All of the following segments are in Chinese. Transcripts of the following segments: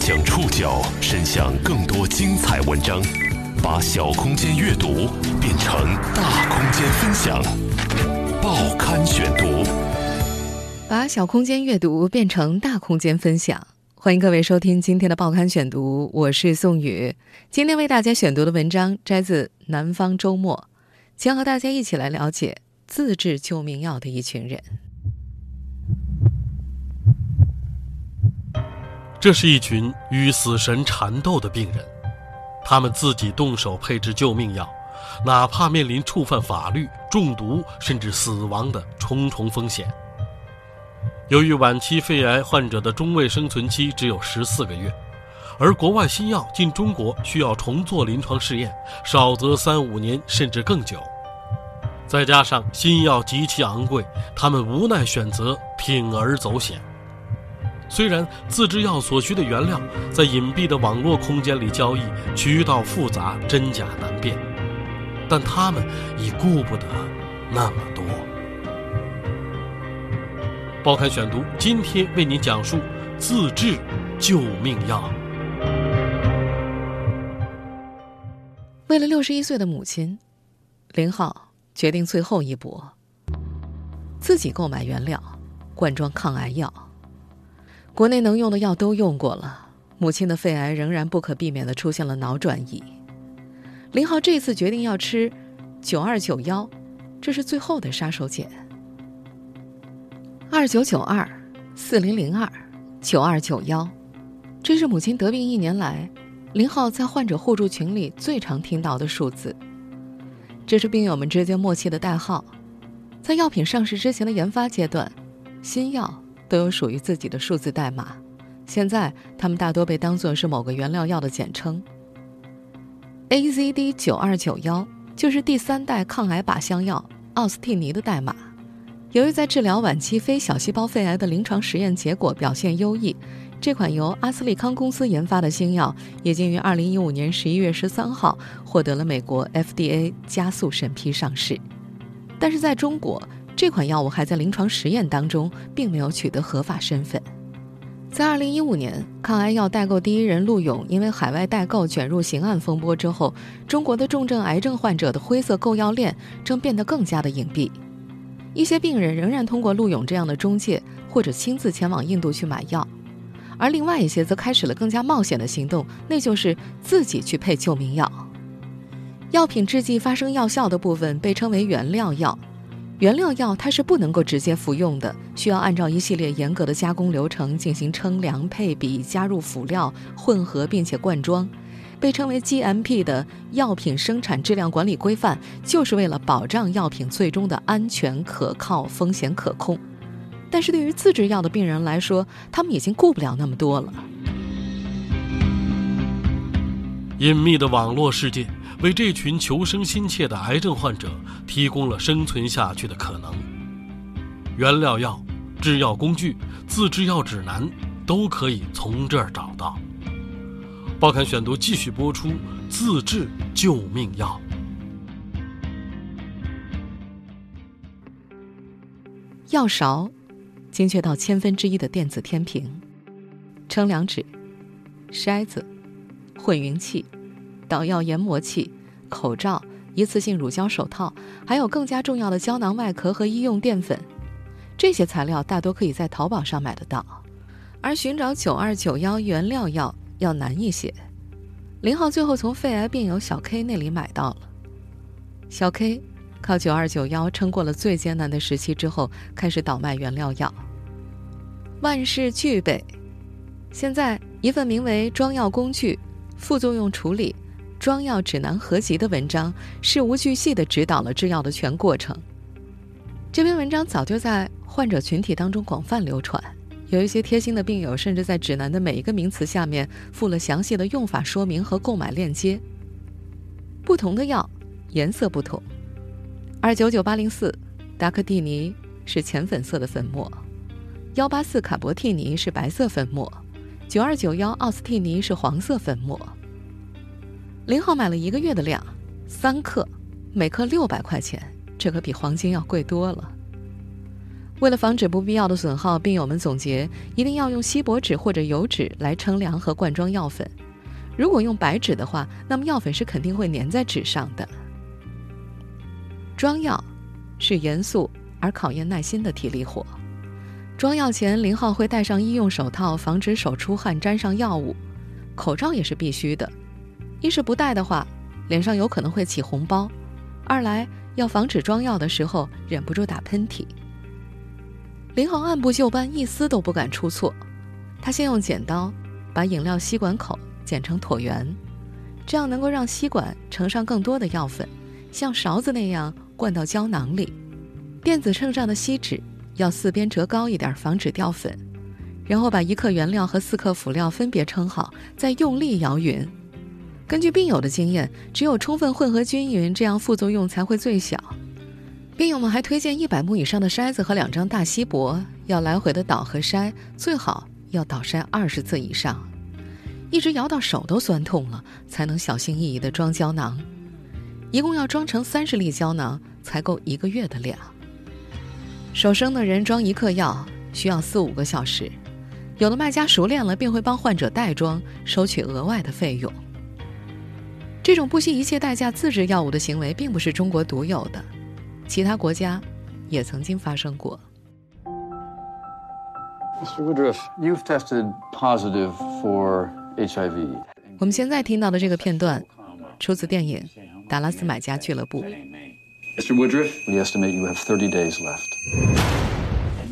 将触角伸向更多精彩文章，把小空间阅读变成大空间分享。报刊选读，把小空间阅读变成大空间分享。欢迎各位收听今天的报刊选读，我是宋宇。今天为大家选读的文章摘自《南方周末》，将和大家一起来了解自制救命药的一群人。这是一群与死神缠斗的病人，他们自己动手配置救命药，哪怕面临触犯法律、中毒甚至死亡的重重风险。由于晚期肺癌患者的中位生存期只有十四个月，而国外新药进中国需要重做临床试验，少则三五年甚至更久。再加上新药极其昂贵，他们无奈选择铤而走险。虽然自制药所需的原料在隐蔽的网络空间里交易，渠道复杂，真假难辨，但他们已顾不得那么多。报刊选读今天为您讲述自制救命药。为了六十一岁的母亲，林浩决定最后一搏，自己购买原料，灌装抗癌药。国内能用的药都用过了，母亲的肺癌仍然不可避免的出现了脑转移。林浩这次决定要吃九二九幺，这是最后的杀手锏。二九九二四零零二九二九幺，这是母亲得病一年来，林浩在患者互助群里最常听到的数字。这是病友们之间默契的代号，在药品上市之前的研发阶段，新药。都有属于自己的数字代码，现在它们大多被当作是某个原料药的简称。AZD 九二九幺就是第三代抗癌靶向药奥司替尼的代码。由于在治疗晚期非小细胞肺癌的临床实验结果表现优异，这款由阿斯利康公司研发的新药已经于二零一五年十一月十三号获得了美国 FDA 加速审批上市，但是在中国。这款药物还在临床实验当中，并没有取得合法身份。在2015年，抗癌药代购第一人陆勇因为海外代购卷入刑案风波之后，中国的重症癌症患者的灰色购药链正变得更加的隐蔽。一些病人仍然通过陆勇这样的中介，或者亲自前往印度去买药，而另外一些则开始了更加冒险的行动，那就是自己去配救命药。药品制剂发生药效的部分被称为原料药。原料药它是不能够直接服用的，需要按照一系列严格的加工流程进行称量、配比、加入辅料、混合，并且灌装。被称为 GMP 的药品生产质量管理规范，就是为了保障药品最终的安全、可靠、风险可控。但是对于自制药的病人来说，他们已经顾不了那么多了。隐秘的网络世界。为这群求生心切的癌症患者提供了生存下去的可能。原料药、制药工具、自制药指南都可以从这儿找到。报刊选读继续播出：自制救命药。药勺，精确到千分之一的电子天平；称量纸、筛子、混匀器。导药研磨器、口罩、一次性乳胶手套，还有更加重要的胶囊外壳和医用淀粉，这些材料大多可以在淘宝上买得到，而寻找九二九幺原料药要难一些。林浩最后从肺癌病友小 K 那里买到了。小 K 靠九二九幺撑过了最艰难的时期之后，开始倒卖原料药。万事俱备，现在一份名为《装药工具副作用处理》。装药指南合集的文章事无巨细地指导了制药的全过程。这篇文章早就在患者群体当中广泛流传，有一些贴心的病友甚至在指南的每一个名词下面附了详细的用法说明和购买链接。不同的药颜色不同，二九九八零四达克蒂尼是浅粉色的粉末，幺八四卡博替尼是白色粉末，九二九幺奥斯替尼是黄色粉末。林浩买了一个月的量，三克，每克六百块钱，这可比黄金要贵多了。为了防止不必要的损耗，病友们总结一定要用锡箔纸或者油纸来称量和灌装药粉。如果用白纸的话，那么药粉是肯定会粘在纸上的。装药是严肃而考验耐心的体力活。装药前，林浩会戴上医用手套，防止手出汗沾上药物。口罩也是必须的，一是不戴的话，脸上有可能会起红包；二来要防止装药的时候忍不住打喷嚏。林浩按部就班，一丝都不敢出错。他先用剪刀把饮料吸管口剪成椭圆，这样能够让吸管盛上更多的药粉，像勺子那样灌到胶囊里。电子秤上的锡纸要四边折高一点，防止掉粉。然后把一克原料和四克辅料分别称好，再用力摇匀。根据病友的经验，只有充分混合均匀，这样副作用才会最小。病友们还推荐一百目以上的筛子和两张大锡箔，要来回的倒和筛，最好要倒筛二十次以上。一直摇到手都酸痛了，才能小心翼翼地装胶囊。一共要装成三十粒胶囊，才够一个月的量。手生的人装一克药需要四五个小时，有的卖家熟练了，便会帮患者袋装，收取额外的费用。这种不惜一切代价自制药物的行为，并不是中国独有的。其他国家也曾经发生过。Mr. Woodruff, you've tested positive for HIV. 我们现在听到的这个片段，出自电影《达拉斯买家俱乐部》。Mr. Woodruff, we estimate you have 30 days left.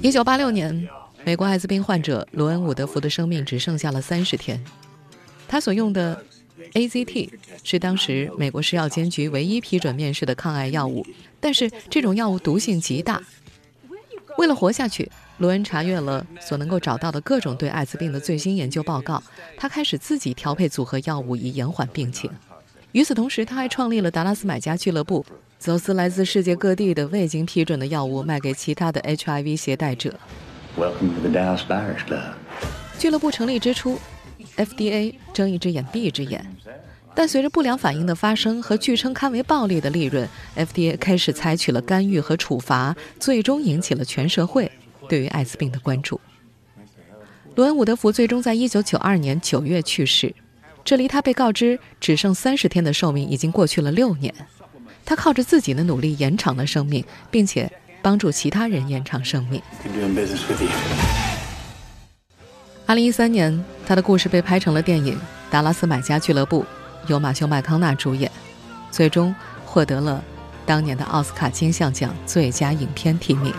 一九八六年，美国艾滋病患者罗恩·伍德福的生命只剩下了三十天。他所用的 AZT 是当时美国食药监局唯一批准面世的抗癌药物。但是这种药物毒性极大，为了活下去，罗恩查阅了所能够找到的各种对艾滋病的最新研究报告。他开始自己调配组合药物以延缓病情。与此同时，他还创立了达拉斯买家俱乐部，走私来自世界各地的未经批准的药物卖给其他的 HIV 携带者。Welcome to the Dallas Buyers Club。俱乐部成立之初，FDA 睁一只眼闭一只眼。但随着不良反应的发生和据称堪为暴利的利润，FDA 开始采取了干预和处罚，最终引起了全社会对于艾滋病的关注。罗恩·伍德福最终在1992年9月去世，这离他被告知只剩30天的寿命已经过去了六年。他靠着自己的努力延长了生命，并且帮助其他人延长生命。2013年，他的故事被拍成了电影《达拉斯买家俱乐部》。由马修·麦康纳主演，最终获得了当年的奥斯卡金像奖最佳影片提名。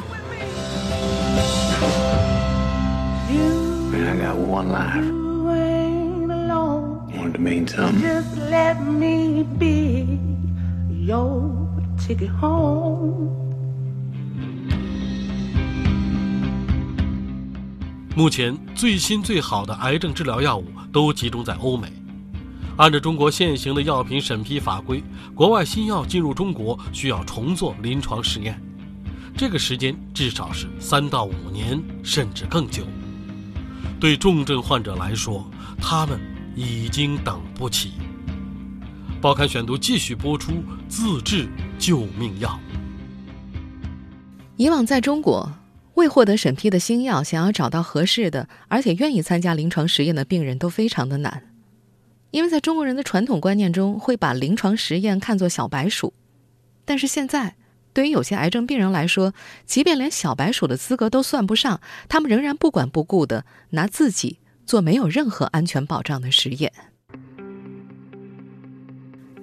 目前最新最好的癌症治疗药物都集中在欧美。按照中国现行的药品审批法规，国外新药进入中国需要重做临床试验，这个时间至少是三到五年，甚至更久。对重症患者来说，他们已经等不起。报刊选读继续播出：自制救命药。以往在中国，未获得审批的新药，想要找到合适的而且愿意参加临床实验的病人，都非常的难。因为在中国人的传统观念中，会把临床实验看作小白鼠，但是现在，对于有些癌症病人来说，即便连小白鼠的资格都算不上，他们仍然不管不顾的拿自己做没有任何安全保障的实验。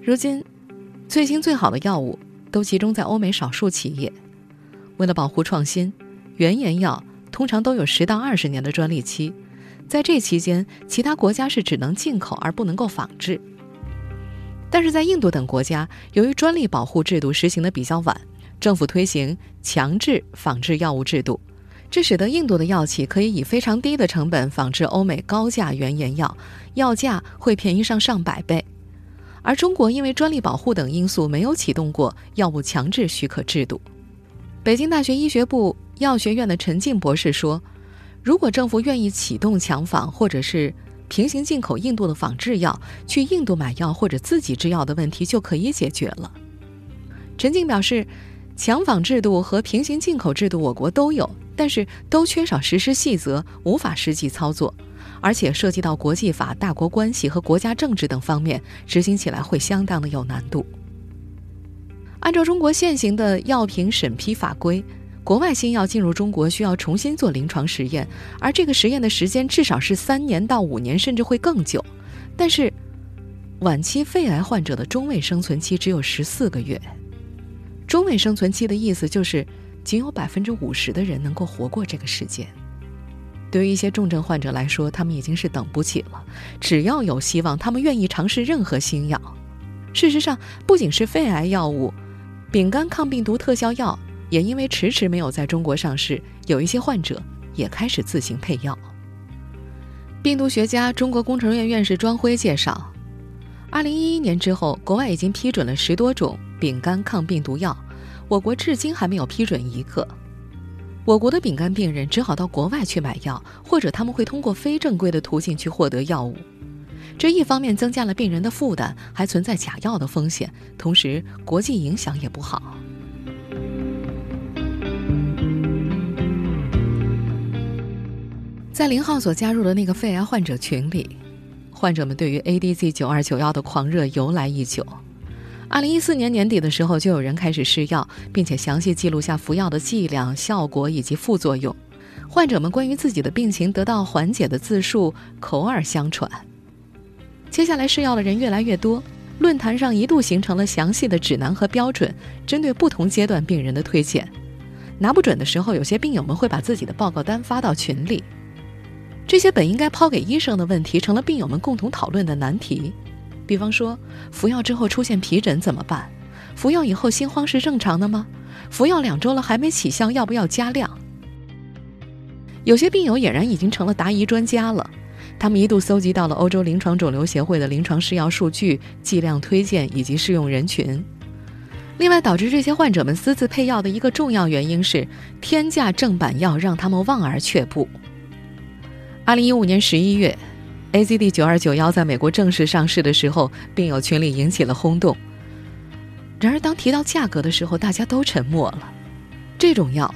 如今，最新最好的药物都集中在欧美少数企业，为了保护创新，原研药通常都有十到二十年的专利期。在这期间，其他国家是只能进口而不能够仿制。但是在印度等国家，由于专利保护制度实行的比较晚，政府推行强制仿制药物制度，这使得印度的药企可以以非常低的成本仿制欧美高价原研药，药价会便宜上上百倍。而中国因为专利保护等因素，没有启动过药物强制许可制度。北京大学医学部药学院的陈静博士说。如果政府愿意启动强仿，或者是平行进口印度的仿制药，去印度买药或者自己制药的问题就可以解决了。陈静表示，强仿制度和平行进口制度我国都有，但是都缺少实施细则，无法实际操作，而且涉及到国际法、大国关系和国家政治等方面，执行起来会相当的有难度。按照中国现行的药品审批法规，国外新药进入中国需要重新做临床实验，而这个实验的时间至少是三年到五年，甚至会更久。但是，晚期肺癌患者的中位生存期只有十四个月。中位生存期的意思就是，仅有百分之五十的人能够活过这个时间。对于一些重症患者来说，他们已经是等不起了。只要有希望，他们愿意尝试任何新药。事实上，不仅是肺癌药物。丙肝抗病毒特效药也因为迟迟没有在中国上市，有一些患者也开始自行配药。病毒学家、中国工程院院士庄辉介绍，二零一一年之后，国外已经批准了十多种丙肝抗病毒药，我国至今还没有批准一个。我国的丙肝病人只好到国外去买药，或者他们会通过非正规的途径去获得药物。这一方面增加了病人的负担，还存在假药的风险，同时国际影响也不好。在林浩所加入的那个肺癌患者群里，患者们对于 ADZ 九二九幺的狂热由来已久。二零一四年年底的时候，就有人开始试药，并且详细记录下服药的剂量、效果以及副作用。患者们关于自己的病情得到缓解的自述口耳相传。接下来试药的人越来越多，论坛上一度形成了详细的指南和标准，针对不同阶段病人的推荐。拿不准的时候，有些病友们会把自己的报告单发到群里。这些本应该抛给医生的问题，成了病友们共同讨论的难题。比方说，服药之后出现皮疹怎么办？服药以后心慌是正常的吗？服药两周了还没起效，要不要加量？有些病友俨然已经成了答疑专家了。他们一度搜集到了欧洲临床肿瘤协会的临床试药数据、剂量推荐以及适用人群。另外，导致这些患者们私自配药的一个重要原因是天价正版药让他们望而却步。二零一五年十一月，AZD 九二九幺在美国正式上市的时候，病友群里引起了轰动。然而，当提到价格的时候，大家都沉默了。这种药，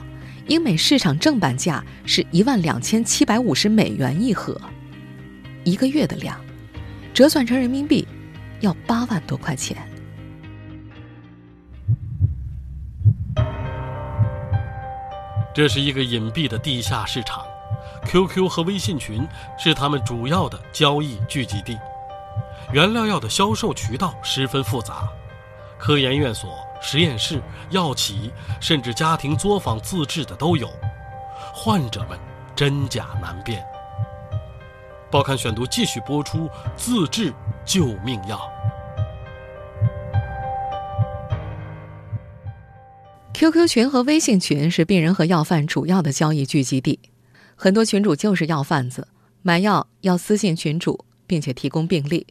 英美市场正版价是一万两千七百五十美元一盒。一个月的量，折算成人民币，要八万多块钱。这是一个隐蔽的地下市场，QQ 和微信群是他们主要的交易聚集地。原料药的销售渠道十分复杂，科研院所、实验室、药企，甚至家庭作坊自制的都有，患者们真假难辨。报刊选读继续播出：自制救命药。QQ 群和微信群是病人和药贩主要的交易聚集地，很多群主就是药贩子，买药要私信群主，并且提供病历。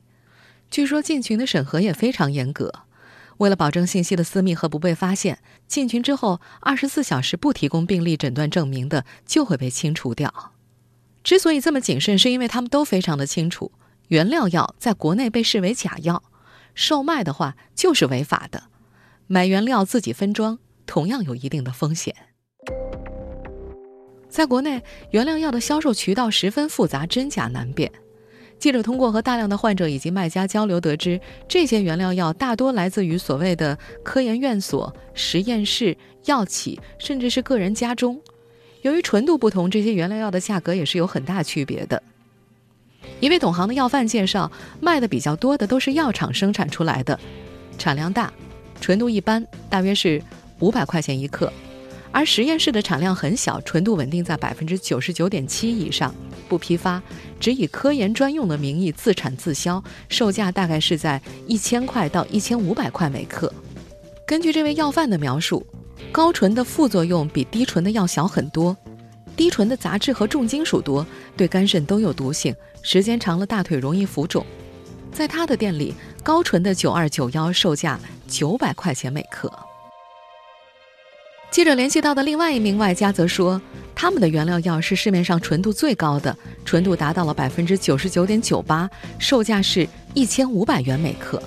据说进群的审核也非常严格，为了保证信息的私密和不被发现，进群之后二十四小时不提供病历诊断证明的就会被清除掉。之所以这么谨慎，是因为他们都非常的清楚，原料药在国内被视为假药，售卖的话就是违法的。买原料自己分装，同样有一定的风险。在国内，原料药的销售渠道十分复杂，真假难辨。记者通过和大量的患者以及卖家交流得知，这些原料药大多来自于所谓的科研院所、实验室、药企，甚至是个人家中。由于纯度不同，这些原料药的价格也是有很大区别的。一位懂行的药贩介绍，卖的比较多的都是药厂生产出来的，产量大，纯度一般，大约是五百块钱一克；而实验室的产量很小，纯度稳定在百分之九十九点七以上，不批发，只以科研专用的名义自产自销，售价大概是在一千块到一千五百块每克。根据这位药贩的描述。高纯的副作用比低纯的要小很多，低纯的杂质和重金属多，对肝肾都有毒性，时间长了大腿容易浮肿。在他的店里，高纯的九二九幺售价九百块钱每克。记者联系到的另外一名卖家则说，他们的原料药是市面上纯度最高的，纯度达到了百分之九十九点九八，售价是一千五百元每克。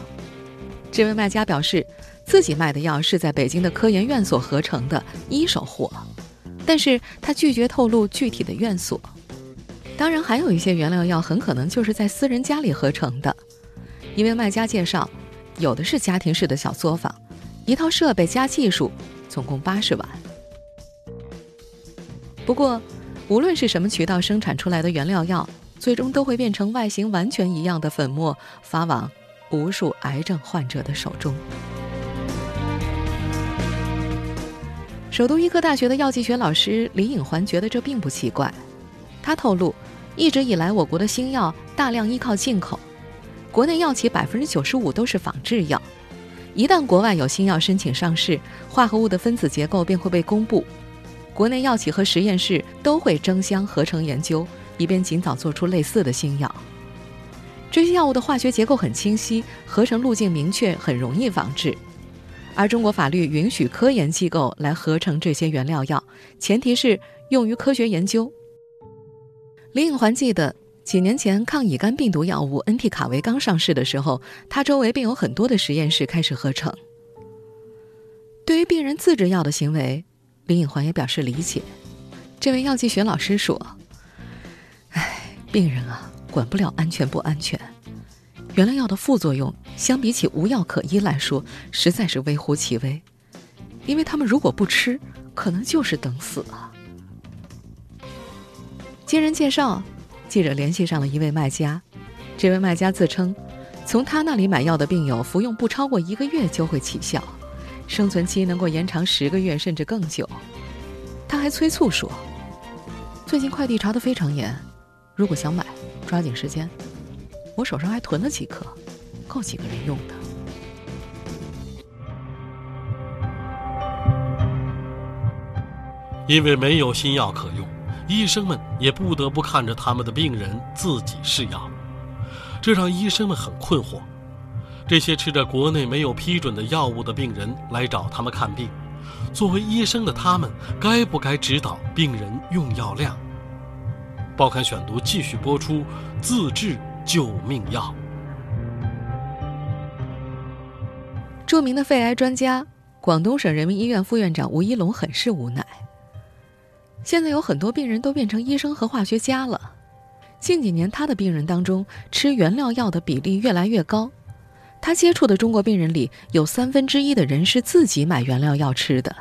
这位卖家表示。自己卖的药是在北京的科研院所合成的一手货，但是他拒绝透露具体的院所。当然，还有一些原料药很可能就是在私人家里合成的。一位卖家介绍，有的是家庭式的小作坊，一套设备加技术，总共八十万。不过，无论是什么渠道生产出来的原料药，最终都会变成外形完全一样的粉末，发往无数癌症患者的手中。首都医科大学的药剂学老师李颖环觉得这并不奇怪。他透露，一直以来我国的新药大量依靠进口，国内药企百分之九十五都是仿制药。一旦国外有新药申请上市，化合物的分子结构便会被公布。国内药企和实验室都会争相合成研究，以便尽早做出类似的新药。这些药物的化学结构很清晰，合成路径明确，很容易仿制。而中国法律允许科研机构来合成这些原料药，前提是用于科学研究。李颖环记得，几年前抗乙肝病毒药物恩替卡韦刚上市的时候，他周围便有很多的实验室开始合成。对于病人自制药的行为。林颖环也表示理解。这位药剂学老师说：“哎，病人啊，管不了安全不安全。原料药的副作用相比起无药可医来说，实在是微乎其微。因为他们如果不吃，可能就是等死啊。”经人介绍，记者联系上了一位卖家。这位卖家自称，从他那里买药的病友服用不超过一个月就会起效。生存期能够延长十个月甚至更久，他还催促说：“最近快递查得非常严，如果想买，抓紧时间。我手上还囤了几颗，够几个人用的。”因为没有新药可用，医生们也不得不看着他们的病人自己试药，这让医生们很困惑。这些吃着国内没有批准的药物的病人来找他们看病，作为医生的他们该不该指导病人用药量？报刊选读继续播出：自制救命药。著名的肺癌专家、广东省人民医院副院长吴一龙很是无奈。现在有很多病人都变成医生和化学家了，近几年他的病人当中吃原料药的比例越来越高。他接触的中国病人里有三分之一的人是自己买原料药吃的。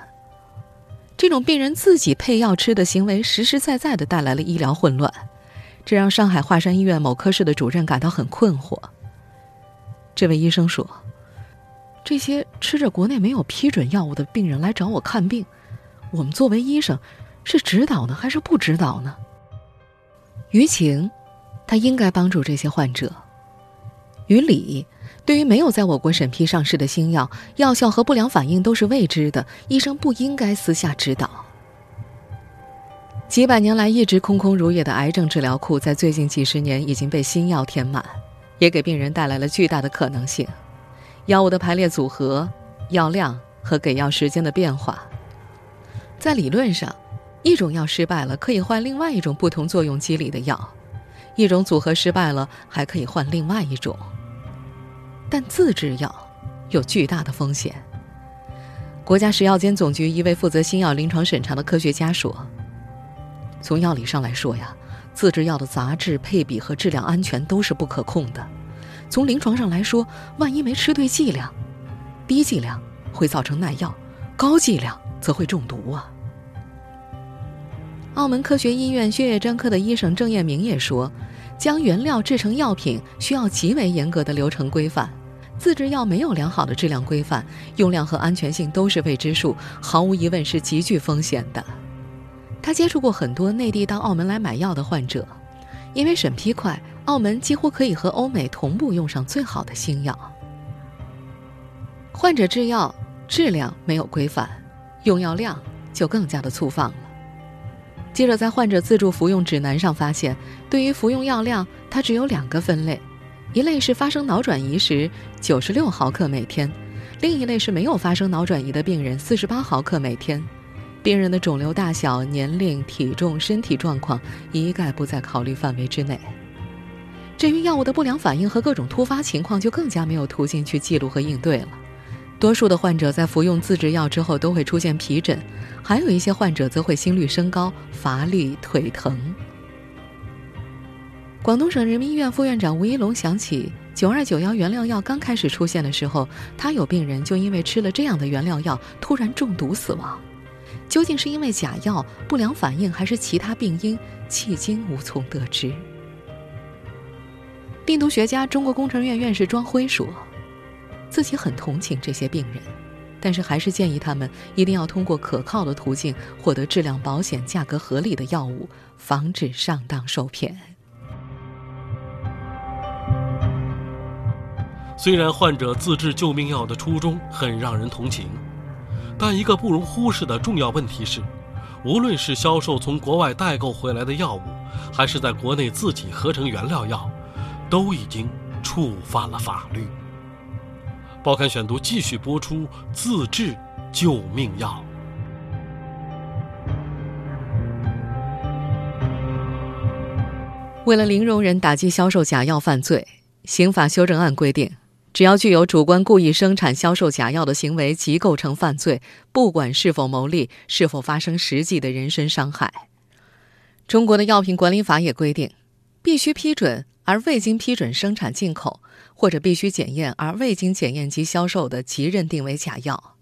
这种病人自己配药吃的行为，实实在在的带来了医疗混乱，这让上海华山医院某科室的主任感到很困惑。这位医生说：“这些吃着国内没有批准药物的病人来找我看病，我们作为医生，是指导呢还是不指导呢？”于情，他应该帮助这些患者；于理。对于没有在我国审批上市的新药，药效和不良反应都是未知的，医生不应该私下指导。几百年来一直空空如也的癌症治疗库，在最近几十年已经被新药填满，也给病人带来了巨大的可能性。药物的排列组合、药量和给药时间的变化，在理论上，一种药失败了可以换另外一种不同作用机理的药，一种组合失败了还可以换另外一种。但自制药有巨大的风险。国家食药监总局一位负责新药临床审查的科学家说：“从药理上来说呀，自制药的杂质、配比和质量安全都是不可控的。从临床上来说，万一没吃对剂量，低剂量会造成耐药，高剂量则会中毒啊。”澳门科学医院血液专科的医生郑彦明也说：“将原料制成药品需要极为严格的流程规范。”自制药没有良好的质量规范，用量和安全性都是未知数，毫无疑问是极具风险的。他接触过很多内地到澳门来买药的患者，因为审批快，澳门几乎可以和欧美同步用上最好的新药。患者制药质量没有规范，用药量就更加的粗放了。记者在患者自助服用指南上发现，对于服用药量，它只有两个分类。一类是发生脑转移时九十六毫克每天，另一类是没有发生脑转移的病人四十八毫克每天。病人的肿瘤大小、年龄、体重、身体状况一概不在考虑范围之内。至于药物的不良反应和各种突发情况，就更加没有途径去记录和应对了。多数的患者在服用自制药之后都会出现皮疹，还有一些患者则会心率升高、乏力、腿疼。广东省人民医院副院长吴一龙想起，九二九幺原料药刚开始出现的时候，他有病人就因为吃了这样的原料药突然中毒死亡。究竟是因为假药不良反应，还是其他病因，迄今无从得知。病毒学家、中国工程院院士庄辉说。自己很同情这些病人，但是还是建议他们一定要通过可靠的途径获得质量保险、价格合理的药物，防止上当受骗。虽然患者自制救命药的初衷很让人同情，但一个不容忽视的重要问题是，无论是销售从国外代购回来的药物，还是在国内自己合成原料药，都已经触犯了法律。报刊选读继续播出：自制救命药。为了零容忍打击销售假药犯罪，刑法修正案规定，只要具有主观故意生产、销售假药的行为，即构成犯罪，不管是否牟利，是否发生实际的人身伤害。中国的药品管理法也规定，必须批准而未经批准生产进口。或者必须检验而未经检验及销售的，即认定为假药。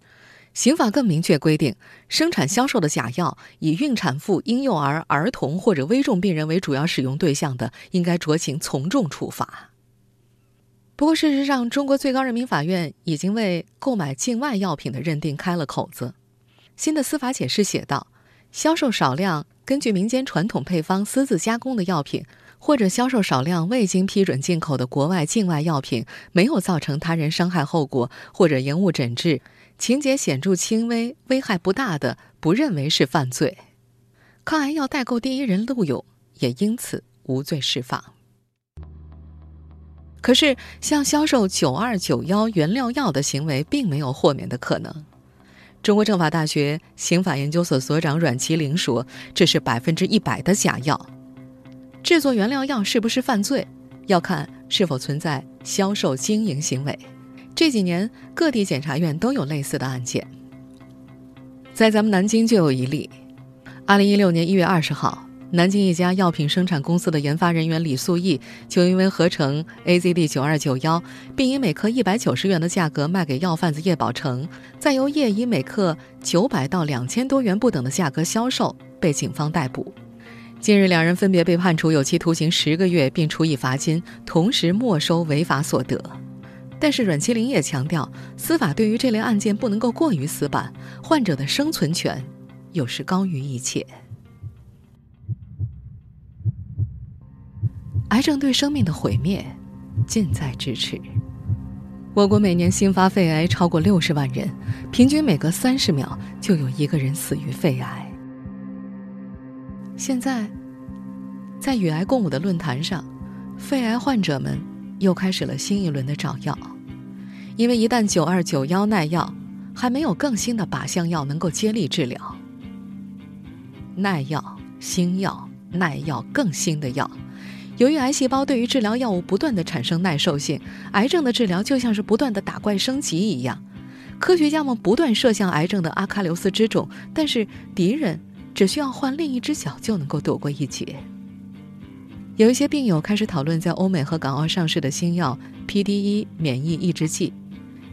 刑法更明确规定，生产销售的假药以孕产妇、婴幼儿、儿童或者危重病人为主要使用对象的，应该酌情从重处罚。不过，事实上，中国最高人民法院已经为购买境外药品的认定开了口子。新的司法解释写道：销售少量根据民间传统配方私自加工的药品。或者销售少量未经批准进口的国外、境外药品，没有造成他人伤害后果，或者延误诊治，情节显著轻微、危害不大的，不认为是犯罪。抗癌药代购第一人陆勇也因此无罪释放。可是，像销售九二九幺原料药的行为，并没有豁免的可能。中国政法大学刑法研究所所长阮其玲说：“这是百分之一百的假药。”制作原料药是不是犯罪，要看是否存在销售经营行为。这几年各地检察院都有类似的案件，在咱们南京就有一例。二零一六年一月二十号，南京一家药品生产公司的研发人员李素义，就因为合成 AZD 九二九幺，并以每克一百九十元的价格卖给药贩子叶宝成，再由叶以每克九百到两千多元不等的价格销售，被警方逮捕。近日，两人分别被判处有期徒刑十个月，并处以罚金，同时没收违法所得。但是，阮其林也强调，司法对于这类案件不能够过于死板，患者的生存权有时高于一切。癌症对生命的毁灭近在咫尺。我国每年新发肺癌超过六十万人，平均每隔三十秒就有一个人死于肺癌。现在，在与癌共舞的论坛上，肺癌患者们又开始了新一轮的找药，因为一旦九二九幺耐药，还没有更新的靶向药能够接力治疗。耐药、新药、耐药、更新的药，由于癌细胞对于治疗药物不断的产生耐受性，癌症的治疗就像是不断的打怪升级一样，科学家们不断射向癌症的阿喀琉斯之踵，但是敌人。只需要换另一只脚就能够躲过一劫。有一些病友开始讨论在欧美和港澳上市的新药 PDE 免疫抑制剂，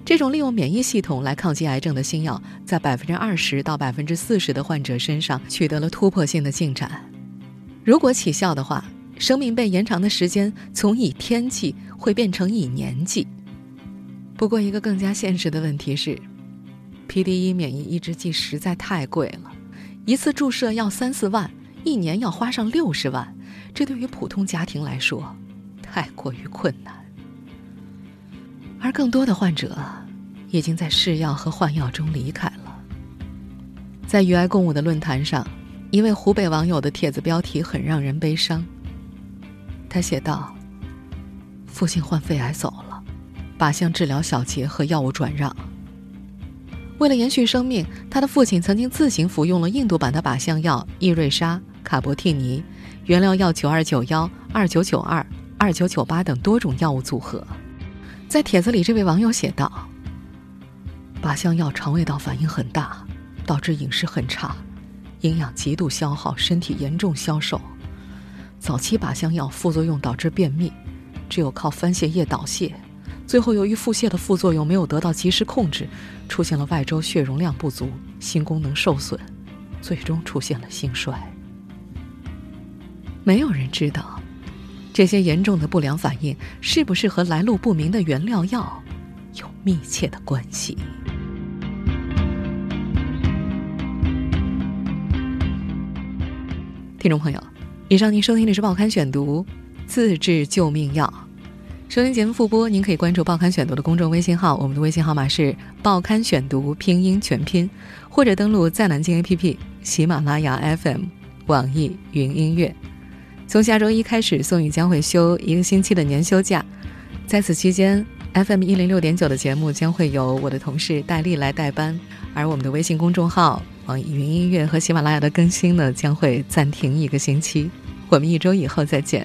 这种利用免疫系统来抗击癌症的新药，在百分之二十到百分之四十的患者身上取得了突破性的进展。如果起效的话，生命被延长的时间从以天计会变成以年计。不过，一个更加现实的问题是，PDE 免疫抑制剂实在太贵了。一次注射要三四万，一年要花上六十万，这对于普通家庭来说，太过于困难。而更多的患者，已经在试药和换药中离开了。在与爱共舞的论坛上，一位湖北网友的帖子标题很让人悲伤。他写道：“父亲患肺癌走了，靶向治疗小结和药物转让。”为了延续生命，他的父亲曾经自行服用了印度版的靶向药易瑞莎、卡博替尼、原料药九二九幺、二九九二、二九九八等多种药物组合。在帖子里，这位网友写道：“靶向药肠胃道反应很大，导致饮食很差，营养极度消耗，身体严重消瘦。早期靶向药副作用导致便秘，只有靠番泻叶导泻。最后，由于腹泻的副作用没有得到及时控制，出现了外周血容量不足、心功能受损，最终出现了心衰。没有人知道，这些严重的不良反应是不是和来路不明的原料药有密切的关系。听众朋友，以上您收听的是《报刊选读》，自制救命药。收听节目复播，您可以关注《报刊选读》的公众微信号，我们的微信号码是“报刊选读”拼音全拼，或者登录在南京 APP、喜马拉雅 FM、网易云音乐。从下周一开始，宋宇将会休一个星期的年休假，在此期间，FM 一零六点九的节目将会由我的同事戴丽来代班，而我们的微信公众号、网易云音乐和喜马拉雅的更新呢，将会暂停一个星期。我们一周以后再见。